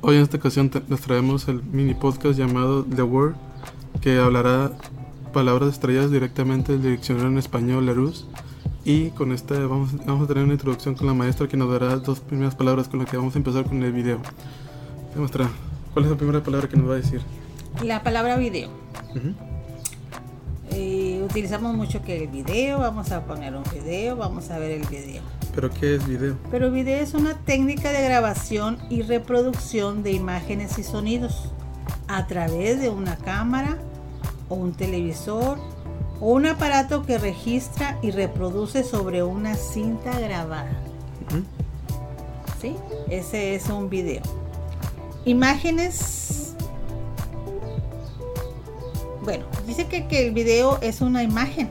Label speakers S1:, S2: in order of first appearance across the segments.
S1: Hoy en esta ocasión les traemos el mini podcast llamado The Word, que hablará palabras extraídas directamente del diccionario en español Larousse. Y con este vamos, vamos a tener una introducción con la maestra que nos dará dos primeras palabras con las que vamos a empezar con el video. Maestra, ¿cuál es la primera palabra que nos va a decir?
S2: La palabra video.
S1: Ujú.
S2: Eh, utilizamos mucho que el video, vamos a poner un video, vamos a ver el video.
S1: ¿Pero qué es video?
S2: Pero video es una técnica de grabación y reproducción de imágenes y sonidos a través de una cámara o un televisor o un aparato que registra y reproduce sobre una cinta grabada. ¿Sí? Ese es un video. Imágenes. Bueno, dice que, que el video es una imagen.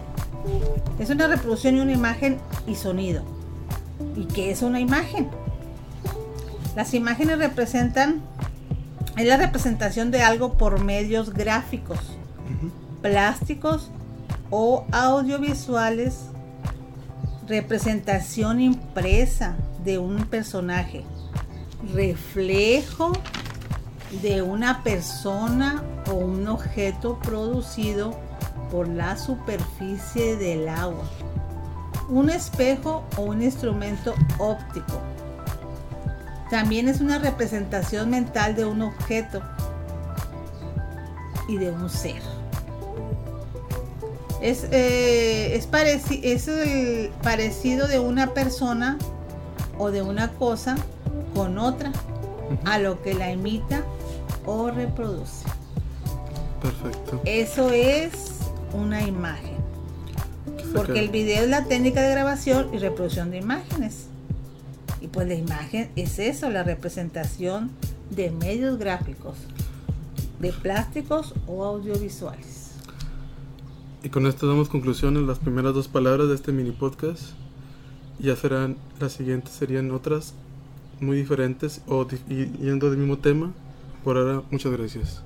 S2: Es una reproducción de una imagen y sonido. ¿Y qué es una imagen? Las imágenes representan, es la representación de algo por medios gráficos, plásticos o audiovisuales, representación impresa de un personaje, reflejo de una persona o un objeto producido por la superficie del agua, un espejo o un instrumento óptico. También es una representación mental de un objeto y de un ser. Es, eh, es, pareci- es el parecido de una persona o de una cosa con otra a lo que la imita o reproduce.
S1: Perfecto.
S2: Eso es una imagen.
S1: ¿Qué se
S2: Porque el video es la técnica de grabación y reproducción de imágenes. Y pues la imagen es eso, la representación de medios gráficos, de plásticos o audiovisuales.
S1: Y con esto damos conclusión en las primeras dos palabras de este mini podcast. Ya serán, las siguientes serían otras muy diferentes o yendo del mismo tema. Por ahora, muchas gracias.